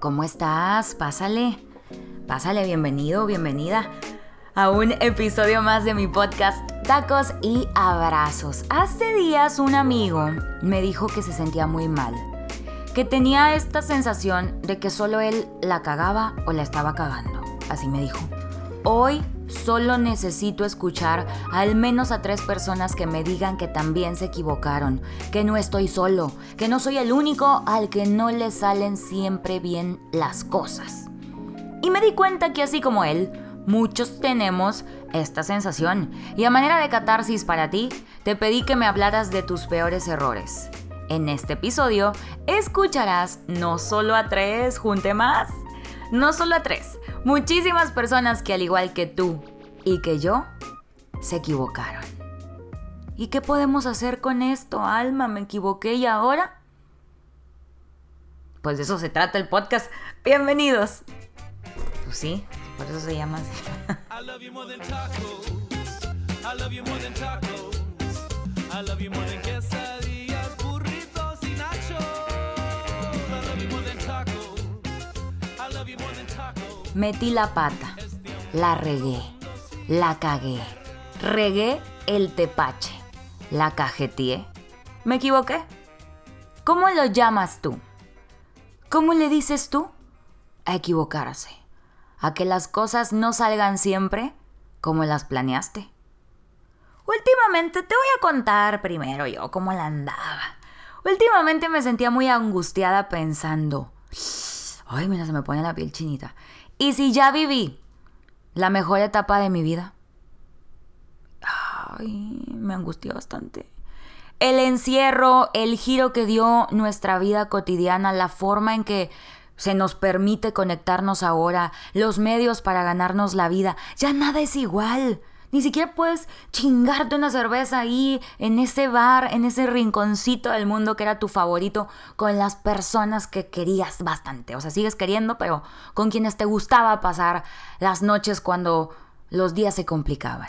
¿Cómo estás? Pásale. Pásale, bienvenido, bienvenida a un episodio más de mi podcast Tacos y Abrazos. Hace días un amigo me dijo que se sentía muy mal, que tenía esta sensación de que solo él la cagaba o la estaba cagando. Así me dijo. Hoy solo necesito escuchar al menos a tres personas que me digan que también se equivocaron, que no estoy solo, que no soy el único al que no le salen siempre bien las cosas. Y me di cuenta que así como él, muchos tenemos esta sensación. Y a manera de catarsis para ti, te pedí que me hablaras de tus peores errores. En este episodio escucharás no solo a tres, junte más, no solo a tres, muchísimas personas que al igual que tú y que yo, se equivocaron. ¿Y qué podemos hacer con esto, Alma? ¿Me equivoqué y ahora? Pues de eso se trata el podcast. Bienvenidos. Pues sí, por eso se llama así. Metí la pata, la regué, la cagué, regué el tepache, la cajeteé. ¿Me equivoqué? ¿Cómo lo llamas tú? ¿Cómo le dices tú? A equivocarse, a que las cosas no salgan siempre como las planeaste. Últimamente te voy a contar primero yo cómo la andaba. Últimamente me sentía muy angustiada pensando, ay, mira, se me pone la piel chinita. ¿Y si ya viví la mejor etapa de mi vida? Ay, me angustió bastante. El encierro, el giro que dio nuestra vida cotidiana, la forma en que se nos permite conectarnos ahora, los medios para ganarnos la vida, ya nada es igual. Ni siquiera puedes chingarte una cerveza ahí, en ese bar, en ese rinconcito del mundo que era tu favorito, con las personas que querías bastante. O sea, sigues queriendo, pero con quienes te gustaba pasar las noches cuando los días se complicaban.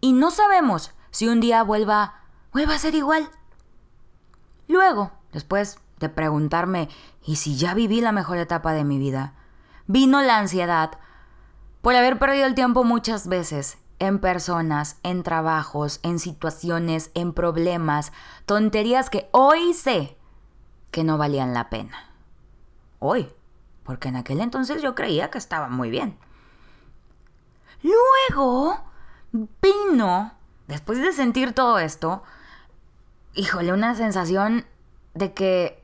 Y no sabemos si un día vuelva, vuelva a ser igual. Luego, después de preguntarme, ¿y si ya viví la mejor etapa de mi vida? Vino la ansiedad por haber perdido el tiempo muchas veces en personas, en trabajos, en situaciones, en problemas, tonterías que hoy sé que no valían la pena. Hoy, porque en aquel entonces yo creía que estaba muy bien. Luego vino, después de sentir todo esto, híjole, una sensación de que,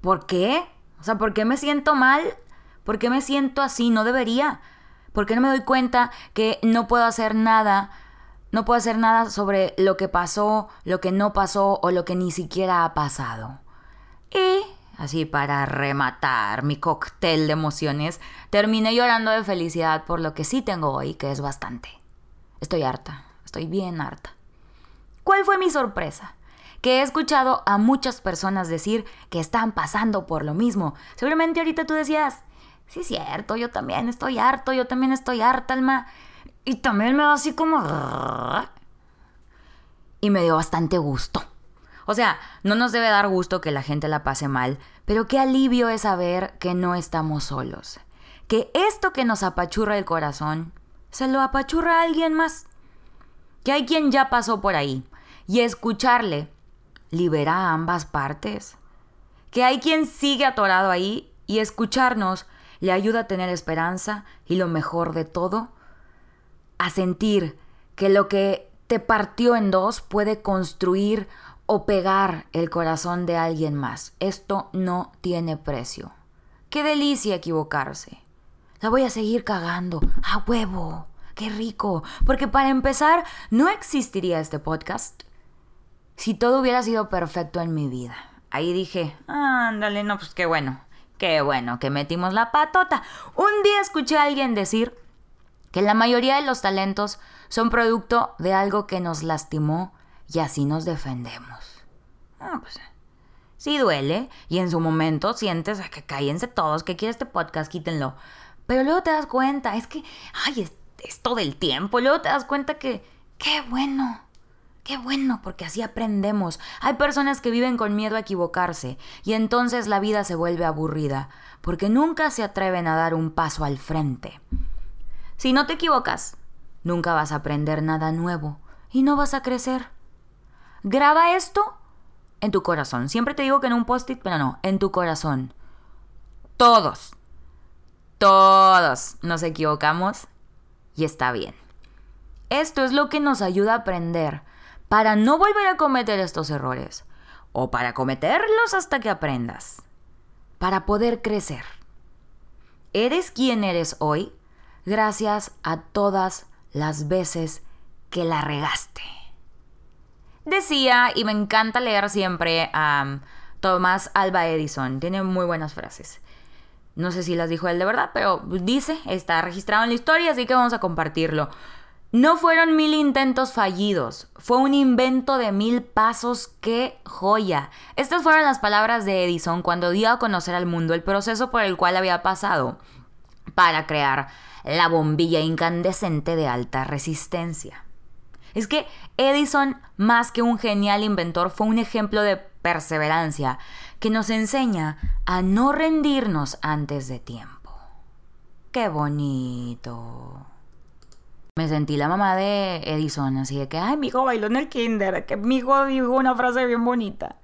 ¿por qué? O sea, ¿por qué me siento mal? ¿Por qué me siento así? No debería. ¿Por qué no me doy cuenta que no puedo hacer nada? No puedo hacer nada sobre lo que pasó, lo que no pasó o lo que ni siquiera ha pasado. Y, así para rematar mi cóctel de emociones, terminé llorando de felicidad por lo que sí tengo hoy, que es bastante. Estoy harta, estoy bien harta. ¿Cuál fue mi sorpresa? que he escuchado a muchas personas decir que están pasando por lo mismo. Seguramente ahorita tú decías, sí es cierto, yo también estoy harto, yo también estoy harta, Alma. Y también me da así como... Y me dio bastante gusto. O sea, no nos debe dar gusto que la gente la pase mal, pero qué alivio es saber que no estamos solos. Que esto que nos apachurra el corazón, se lo apachurra a alguien más. Que hay quien ya pasó por ahí. Y escucharle libera a ambas partes. Que hay quien sigue atorado ahí y escucharnos le ayuda a tener esperanza y lo mejor de todo, a sentir que lo que te partió en dos puede construir o pegar el corazón de alguien más. Esto no tiene precio. Qué delicia equivocarse. La voy a seguir cagando. A huevo. Qué rico. Porque para empezar, no existiría este podcast si todo hubiera sido perfecto en mi vida. Ahí dije, ándale, no, pues qué bueno. Qué bueno que metimos la patota. Un día escuché a alguien decir que la mayoría de los talentos son producto de algo que nos lastimó y así nos defendemos. Ah, pues sí duele y en su momento sientes que cállense todos, que quiere este podcast, quítenlo. Pero luego te das cuenta, es que, ay, es, todo el tiempo. Luego te das cuenta que, qué bueno, Qué bueno, porque así aprendemos. Hay personas que viven con miedo a equivocarse y entonces la vida se vuelve aburrida, porque nunca se atreven a dar un paso al frente. Si no te equivocas, nunca vas a aprender nada nuevo y no vas a crecer. Graba esto en tu corazón. Siempre te digo que en un post-it, pero no, en tu corazón. Todos, todos nos equivocamos y está bien. Esto es lo que nos ayuda a aprender para no volver a cometer estos errores o para cometerlos hasta que aprendas, para poder crecer. Eres quien eres hoy gracias a todas las veces que la regaste. Decía, y me encanta leer siempre a Tomás Alba Edison, tiene muy buenas frases. No sé si las dijo él de verdad, pero dice, está registrado en la historia, así que vamos a compartirlo. No fueron mil intentos fallidos, fue un invento de mil pasos, qué joya. Estas fueron las palabras de Edison cuando dio a conocer al mundo el proceso por el cual había pasado para crear la bombilla incandescente de alta resistencia. Es que Edison, más que un genial inventor, fue un ejemplo de perseverancia que nos enseña a no rendirnos antes de tiempo. ¡Qué bonito! Me sentí la mamá de Edison, así de que, ay, mi hijo bailó en el kinder, que mi hijo dijo una frase bien bonita.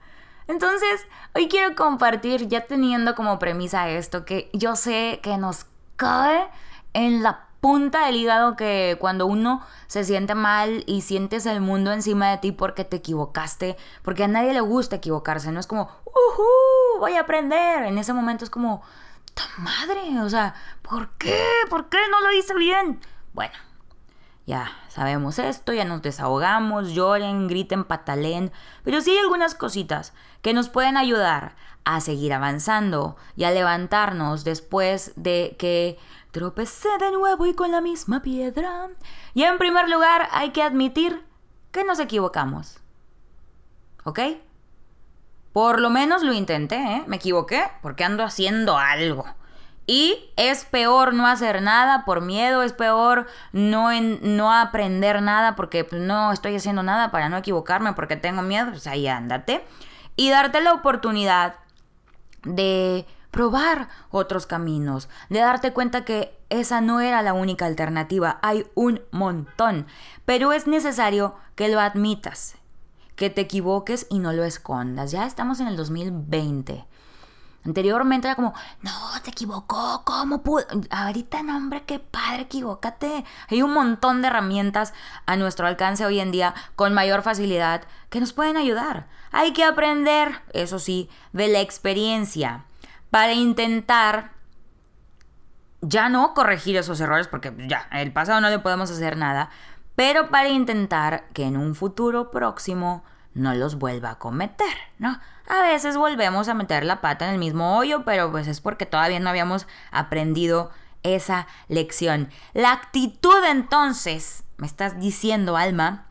Entonces, hoy quiero compartir, ya teniendo como premisa esto, que yo sé que nos cae en la punta del hígado que cuando uno se siente mal y sientes el mundo encima de ti porque te equivocaste, porque a nadie le gusta equivocarse, no es como, uh, voy a aprender. En ese momento es como, ¡ta madre! O sea, ¿por qué? ¿Por qué no lo hice bien? Bueno, ya sabemos esto, ya nos desahogamos, lloren, griten, patalen, pero sí hay algunas cositas que nos pueden ayudar a seguir avanzando y a levantarnos después de que tropecé de nuevo y con la misma piedra. Y en primer lugar hay que admitir que nos equivocamos. ¿Ok? Por lo menos lo intenté, ¿eh? Me equivoqué porque ando haciendo algo. Y es peor no hacer nada por miedo, es peor no, no aprender nada porque pues, no estoy haciendo nada para no equivocarme porque tengo miedo, pues ahí ándate. Y darte la oportunidad de probar otros caminos, de darte cuenta que esa no era la única alternativa, hay un montón, pero es necesario que lo admitas, que te equivoques y no lo escondas. Ya estamos en el 2020. Anteriormente era como, no, te equivocó, ¿cómo pudo? Ahorita, no, hombre, qué padre, equivócate. Hay un montón de herramientas a nuestro alcance hoy en día con mayor facilidad que nos pueden ayudar. Hay que aprender, eso sí, de la experiencia para intentar ya no corregir esos errores, porque ya, en el pasado no le podemos hacer nada, pero para intentar que en un futuro próximo no los vuelva a cometer, ¿no? A veces volvemos a meter la pata en el mismo hoyo, pero pues es porque todavía no habíamos aprendido esa lección. La actitud entonces, me estás diciendo, Alma,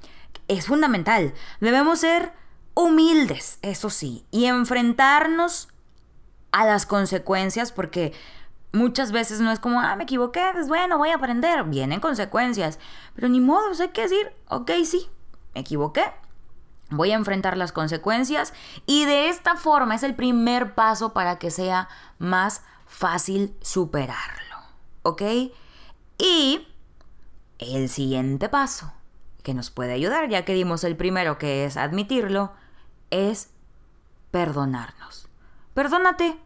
es fundamental. Debemos ser humildes, eso sí, y enfrentarnos a las consecuencias porque muchas veces no es como, ah, me equivoqué, pues bueno, voy a aprender. Vienen consecuencias, pero ni modo, hay que decir, ok, sí, me equivoqué, Voy a enfrentar las consecuencias y de esta forma es el primer paso para que sea más fácil superarlo. ¿Ok? Y el siguiente paso que nos puede ayudar, ya que dimos el primero que es admitirlo, es perdonarnos. Perdónate.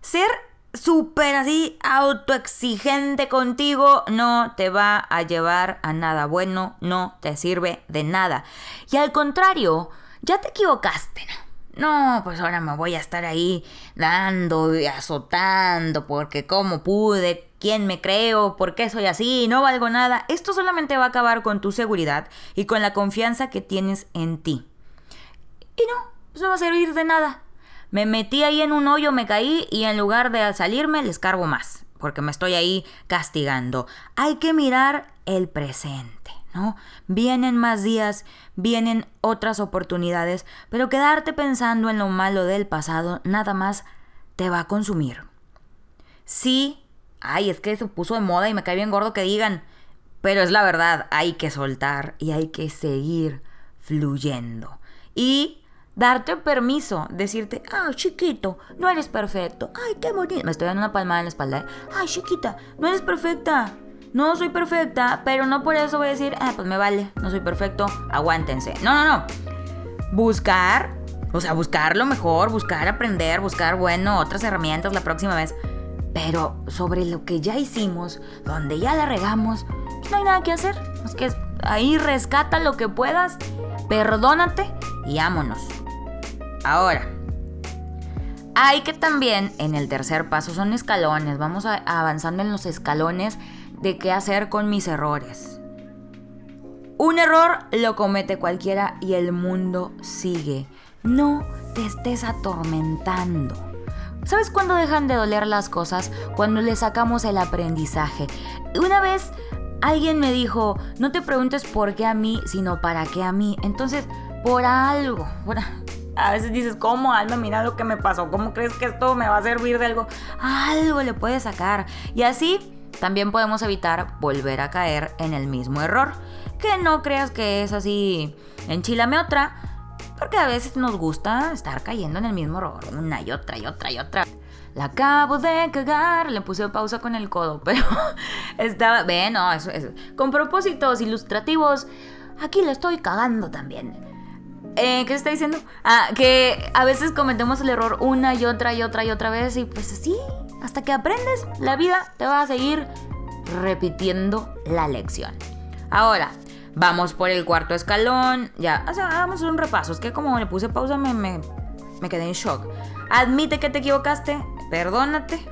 Ser súper así autoexigente contigo no te va a llevar a nada bueno, no te sirve de nada. Y al contrario, ya te equivocaste, ¿no? pues ahora me voy a estar ahí dando y azotando porque cómo pude, quién me creo, por qué soy así, no valgo nada. Esto solamente va a acabar con tu seguridad y con la confianza que tienes en ti. Y no, pues no va a servir de nada. Me metí ahí en un hoyo, me caí y en lugar de salirme les cargo más, porque me estoy ahí castigando. Hay que mirar el presente, ¿no? Vienen más días, vienen otras oportunidades, pero quedarte pensando en lo malo del pasado nada más te va a consumir. Sí, ay, es que se puso de moda y me cae bien gordo que digan, pero es la verdad, hay que soltar y hay que seguir fluyendo. Y darte permiso, decirte, ah, chiquito, no eres perfecto. Ay, qué bonito. Me estoy dando una palmada en la espalda. ¿eh? Ay, chiquita, no eres perfecta. No soy perfecta, pero no por eso voy a decir, ah, pues me vale, no soy perfecto, aguántense. No, no, no. Buscar, o sea, buscar lo mejor, buscar aprender, buscar, bueno, otras herramientas la próxima vez. Pero sobre lo que ya hicimos, donde ya la regamos, pues no hay nada que hacer. Es que ahí rescata lo que puedas, perdónate y vámonos. Ahora, hay que también en el tercer paso son escalones, vamos avanzando en los escalones de qué hacer con mis errores. Un error lo comete cualquiera y el mundo sigue. No te estés atormentando. ¿Sabes cuándo dejan de doler las cosas? Cuando le sacamos el aprendizaje. Una vez alguien me dijo, no te preguntes por qué a mí, sino para qué a mí. Entonces, por algo. A veces dices, ¿cómo, Alma? Mira lo que me pasó. ¿Cómo crees que esto me va a servir de algo? Algo le puedes sacar. Y así también podemos evitar volver a caer en el mismo error. Que no creas que es así, enchilame otra, porque a veces nos gusta estar cayendo en el mismo error, una y otra y otra y otra. La acabo de cagar, le puse pausa con el codo, pero estaba, bueno, eso, eso. con propósitos ilustrativos, aquí lo estoy cagando también. Eh, ¿Qué se está diciendo? Ah, que a veces cometemos el error una y otra y otra y otra vez y pues así hasta que aprendes, la vida te va a seguir repitiendo la lección. Ahora, vamos por el cuarto escalón. Ya, o un repaso. Es que como le puse pausa me, me, me quedé en shock. Admite que te equivocaste, perdónate.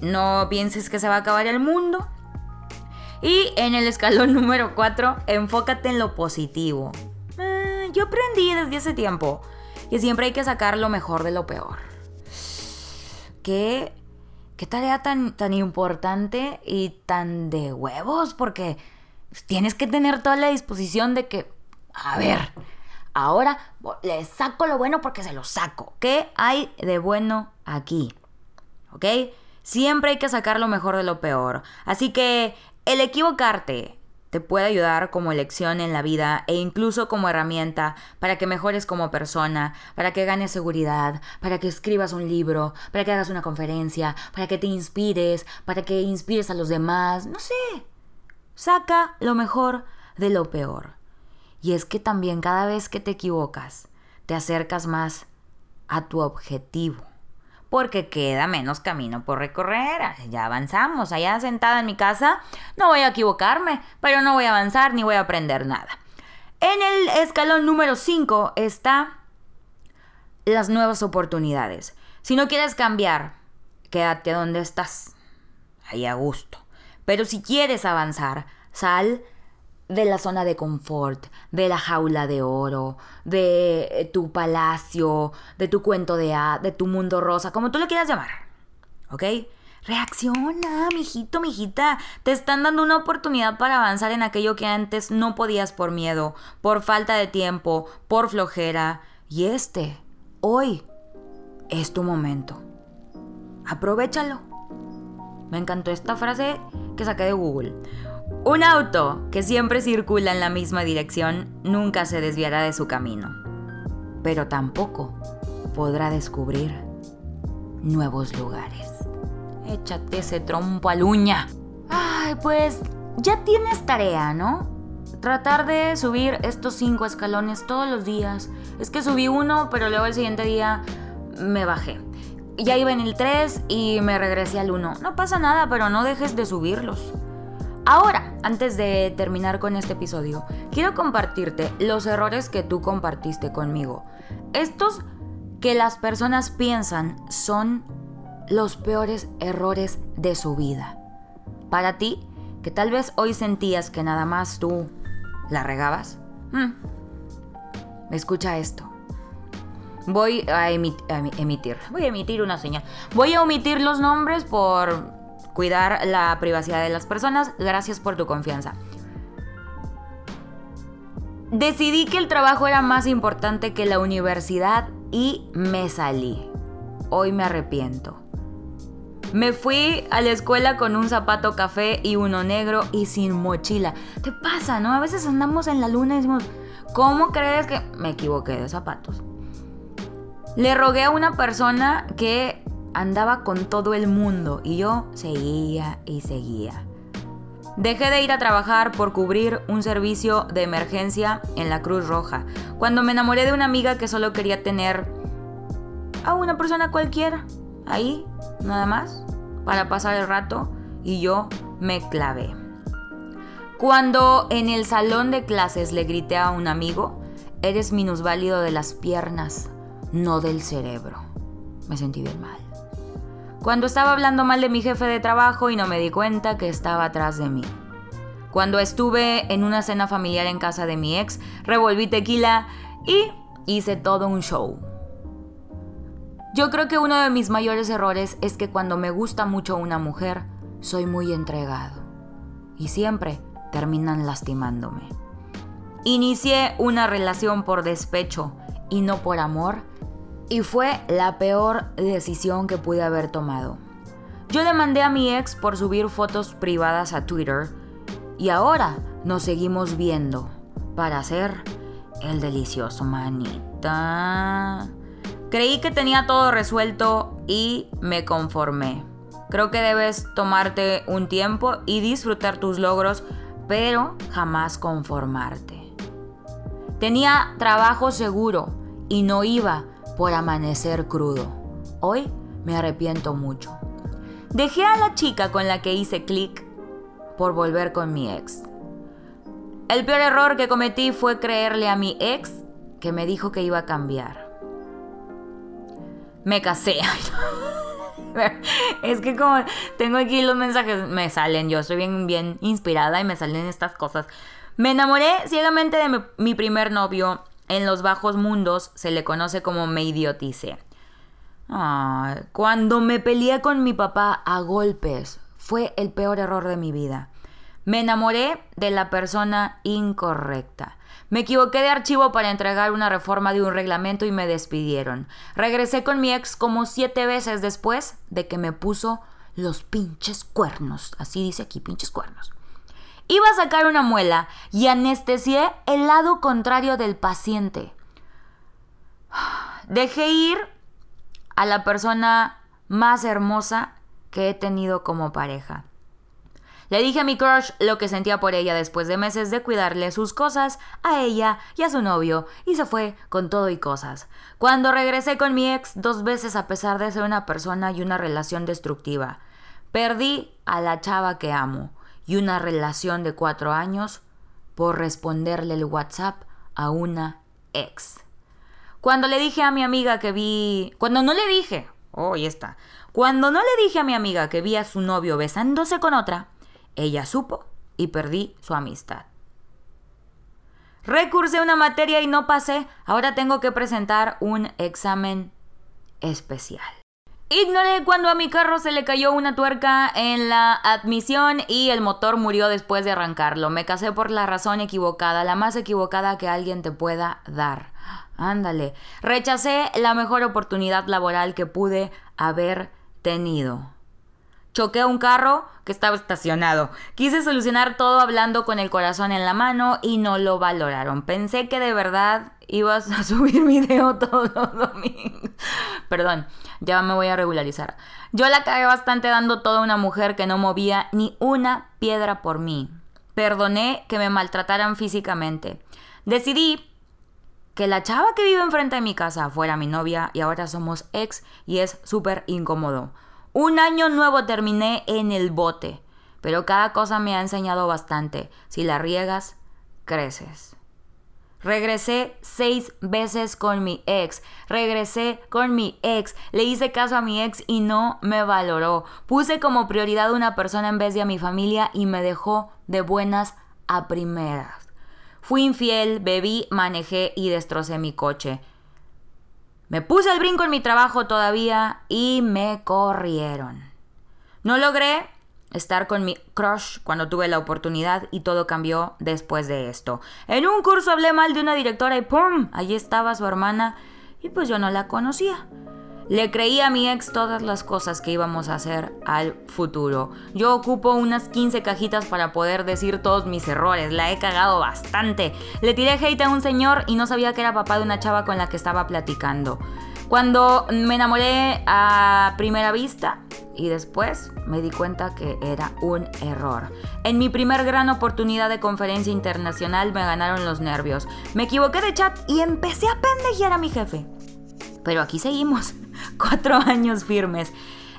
No pienses que se va a acabar el mundo. Y en el escalón número 4, enfócate en lo positivo. Yo aprendí desde hace tiempo que siempre hay que sacar lo mejor de lo peor qué, qué tarea tan, tan importante y tan de huevos, porque tienes que tener toda la disposición de que, a ver, ahora le saco lo bueno porque se lo saco. ¿Qué hay de bueno aquí? ¿Ok? Siempre hay que sacar lo mejor de lo peor. Así que el equivocarte, te puede ayudar como lección en la vida e incluso como herramienta para que mejores como persona, para que ganes seguridad, para que escribas un libro, para que hagas una conferencia, para que te inspires, para que inspires a los demás, no sé. Saca lo mejor de lo peor. Y es que también cada vez que te equivocas, te acercas más a tu objetivo porque queda menos camino por recorrer. Ya avanzamos. Allá sentada en mi casa, no voy a equivocarme, pero no voy a avanzar ni voy a aprender nada. En el escalón número 5 está las nuevas oportunidades. Si no quieres cambiar, quédate donde estás, ahí a gusto. Pero si quieres avanzar, sal de la zona de confort, de la jaula de oro, de eh, tu palacio, de tu cuento de A, de tu mundo rosa, como tú le quieras llamar. ¿Ok? Reacciona, mijito, mijita. Te están dando una oportunidad para avanzar en aquello que antes no podías por miedo, por falta de tiempo, por flojera. Y este, hoy, es tu momento. Aprovechalo. Me encantó esta frase que saqué de Google. Un auto que siempre circula en la misma dirección nunca se desviará de su camino, pero tampoco podrá descubrir nuevos lugares. Échate ese trompo al uña. Ay, pues ya tienes tarea, ¿no? Tratar de subir estos cinco escalones todos los días. Es que subí uno, pero luego el siguiente día me bajé. Ya iba en el 3 y me regresé al 1. No pasa nada, pero no dejes de subirlos. Ahora, antes de terminar con este episodio, quiero compartirte los errores que tú compartiste conmigo. Estos que las personas piensan son los peores errores de su vida. Para ti, que tal vez hoy sentías que nada más tú la regabas, hmm, escucha esto. Voy a, emitir, voy a emitir una señal. Voy a omitir los nombres por cuidar la privacidad de las personas. Gracias por tu confianza. Decidí que el trabajo era más importante que la universidad y me salí. Hoy me arrepiento. Me fui a la escuela con un zapato café y uno negro y sin mochila. ¿Te pasa, no? A veces andamos en la luna y decimos, ¿Cómo crees que me equivoqué de zapatos? Le rogué a una persona que andaba con todo el mundo y yo seguía y seguía. Dejé de ir a trabajar por cubrir un servicio de emergencia en la Cruz Roja, cuando me enamoré de una amiga que solo quería tener a una persona cualquiera, ahí, nada más, para pasar el rato, y yo me clavé. Cuando en el salón de clases le grité a un amigo, eres minusválido de las piernas, no del cerebro. Me sentí bien mal. Cuando estaba hablando mal de mi jefe de trabajo y no me di cuenta que estaba atrás de mí. Cuando estuve en una cena familiar en casa de mi ex, revolví tequila y hice todo un show. Yo creo que uno de mis mayores errores es que cuando me gusta mucho una mujer, soy muy entregado. Y siempre terminan lastimándome. Inicié una relación por despecho y no por amor y fue la peor decisión que pude haber tomado. Yo demandé a mi ex por subir fotos privadas a Twitter y ahora nos seguimos viendo para hacer el delicioso manita. Creí que tenía todo resuelto y me conformé. Creo que debes tomarte un tiempo y disfrutar tus logros, pero jamás conformarte. Tenía trabajo seguro y no iba por amanecer crudo. Hoy me arrepiento mucho. Dejé a la chica con la que hice clic por volver con mi ex. El peor error que cometí fue creerle a mi ex que me dijo que iba a cambiar. Me casé. es que como tengo aquí los mensajes, me salen, yo estoy bien, bien inspirada y me salen estas cosas. Me enamoré ciegamente de mi primer novio en los bajos mundos se le conoce como me idiotice. cuando me peleé con mi papá a golpes, fue el peor error de mi vida. Me enamoré de la persona incorrecta. Me equivoqué de archivo para entregar una reforma de un reglamento y me despidieron. Regresé con mi ex como siete veces después de que me puso los pinches cuernos. Así dice aquí, pinches cuernos. Iba a sacar una muela y anestesié el lado contrario del paciente. Dejé ir a la persona más hermosa que he tenido como pareja. Le dije a mi crush lo que sentía por ella después de meses de cuidarle sus cosas a ella y a su novio y se fue con todo y cosas. Cuando regresé con mi ex dos veces a pesar de ser una persona y una relación destructiva, perdí a la chava que amo y una relación de cuatro años por responderle el WhatsApp a una ex. Cuando le dije a mi amiga que vi... Cuando no le dije... Oh, y está. Cuando no le dije a mi amiga que vi a su novio besándose con otra, ella supo y perdí su amistad. Recursé una materia y no pasé. Ahora tengo que presentar un examen especial. Ignoré cuando a mi carro se le cayó una tuerca en la admisión y el motor murió después de arrancarlo. Me casé por la razón equivocada, la más equivocada que alguien te pueda dar. Ándale. Rechacé la mejor oportunidad laboral que pude haber tenido. Choqué un carro que estaba estacionado. Quise solucionar todo hablando con el corazón en la mano y no lo valoraron. Pensé que de verdad ibas a subir video todos los domingos. Perdón, ya me voy a regularizar. Yo la cagué bastante dando toda una mujer que no movía ni una piedra por mí. Perdoné que me maltrataran físicamente. Decidí que la chava que vive enfrente de mi casa fuera mi novia y ahora somos ex y es súper incómodo. Un año nuevo terminé en el bote, pero cada cosa me ha enseñado bastante. Si la riegas, creces. Regresé seis veces con mi ex. Regresé con mi ex. Le hice caso a mi ex y no me valoró. Puse como prioridad una persona en vez de a mi familia y me dejó de buenas a primeras. Fui infiel, bebí, manejé y destrocé mi coche. Me puse el brinco en mi trabajo todavía y me corrieron. No logré estar con mi crush cuando tuve la oportunidad y todo cambió después de esto. En un curso hablé mal de una directora y ¡pum! Allí estaba su hermana y pues yo no la conocía. Le creí a mi ex todas las cosas que íbamos a hacer al futuro. Yo ocupo unas 15 cajitas para poder decir todos mis errores. La he cagado bastante. Le tiré hate a un señor y no sabía que era papá de una chava con la que estaba platicando. Cuando me enamoré a primera vista y después me di cuenta que era un error. En mi primer gran oportunidad de conferencia internacional me ganaron los nervios. Me equivoqué de chat y empecé a pendejear a mi jefe. Pero aquí seguimos, cuatro años firmes.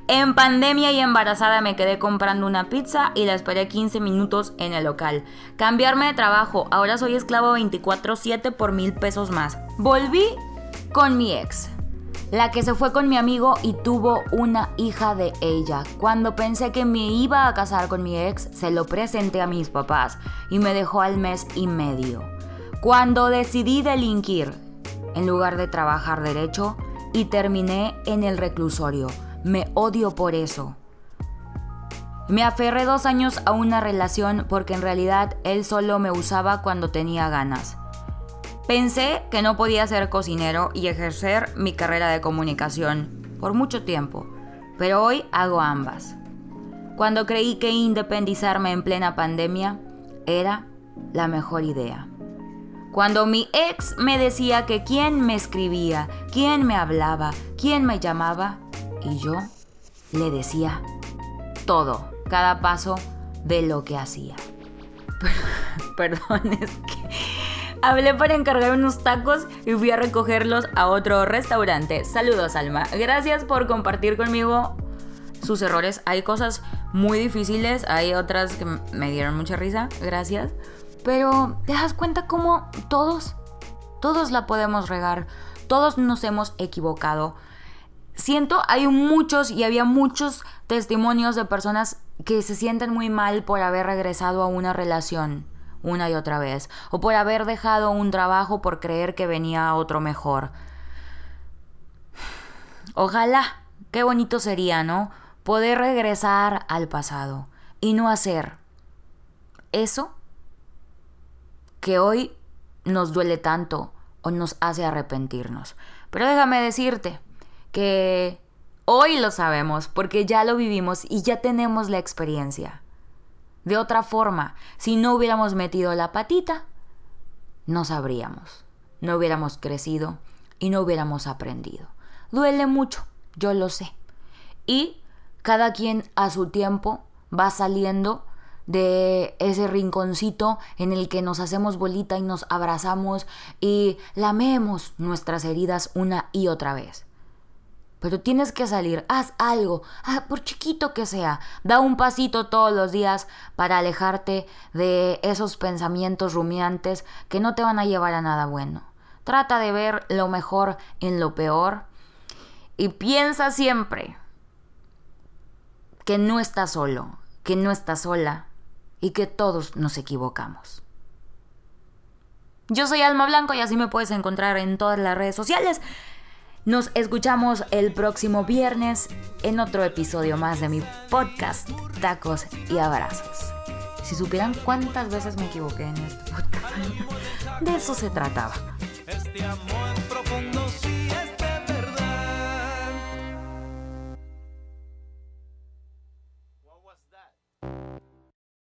En pandemia y embarazada me quedé comprando una pizza y la esperé 15 minutos en el local. Cambiarme de trabajo, ahora soy esclavo 24/7 por mil pesos más. Volví con mi ex la que se fue con mi amigo y tuvo una hija de ella. Cuando pensé que me iba a casar con mi ex, se lo presenté a mis papás y me dejó al mes y medio. Cuando decidí delinquir, en lugar de trabajar derecho, y terminé en el reclusorio. Me odio por eso. Me aferré dos años a una relación porque en realidad él solo me usaba cuando tenía ganas. Pensé que no podía ser cocinero y ejercer mi carrera de comunicación por mucho tiempo, pero hoy hago ambas. Cuando creí que independizarme en plena pandemia era la mejor idea. Cuando mi ex me decía que quién me escribía, quién me hablaba, quién me llamaba, y yo le decía todo, cada paso de lo que hacía. Perdón, es que Hablé para encargar unos tacos y fui a recogerlos a otro restaurante. Saludos, Alma. Gracias por compartir conmigo sus errores. Hay cosas muy difíciles, hay otras que me dieron mucha risa. Gracias. Pero te das cuenta cómo todos, todos la podemos regar. Todos nos hemos equivocado. Siento, hay muchos y había muchos testimonios de personas que se sienten muy mal por haber regresado a una relación una y otra vez, o por haber dejado un trabajo por creer que venía otro mejor. Ojalá, qué bonito sería, ¿no? Poder regresar al pasado y no hacer eso que hoy nos duele tanto o nos hace arrepentirnos. Pero déjame decirte que hoy lo sabemos porque ya lo vivimos y ya tenemos la experiencia. De otra forma, si no hubiéramos metido la patita, no sabríamos, no hubiéramos crecido y no hubiéramos aprendido. Duele mucho, yo lo sé. Y cada quien a su tiempo va saliendo de ese rinconcito en el que nos hacemos bolita y nos abrazamos y lamemos nuestras heridas una y otra vez. Pero tienes que salir, haz algo, ah, por chiquito que sea, da un pasito todos los días para alejarte de esos pensamientos rumiantes que no te van a llevar a nada bueno. Trata de ver lo mejor en lo peor y piensa siempre que no estás solo, que no estás sola y que todos nos equivocamos. Yo soy Alma Blanco y así me puedes encontrar en todas las redes sociales. Nos escuchamos el próximo viernes en otro episodio más de mi podcast Tacos y Abrazos. Si supieran cuántas veces me equivoqué en este podcast, de eso se trataba. Este amor profundo sí es de verdad. What was that?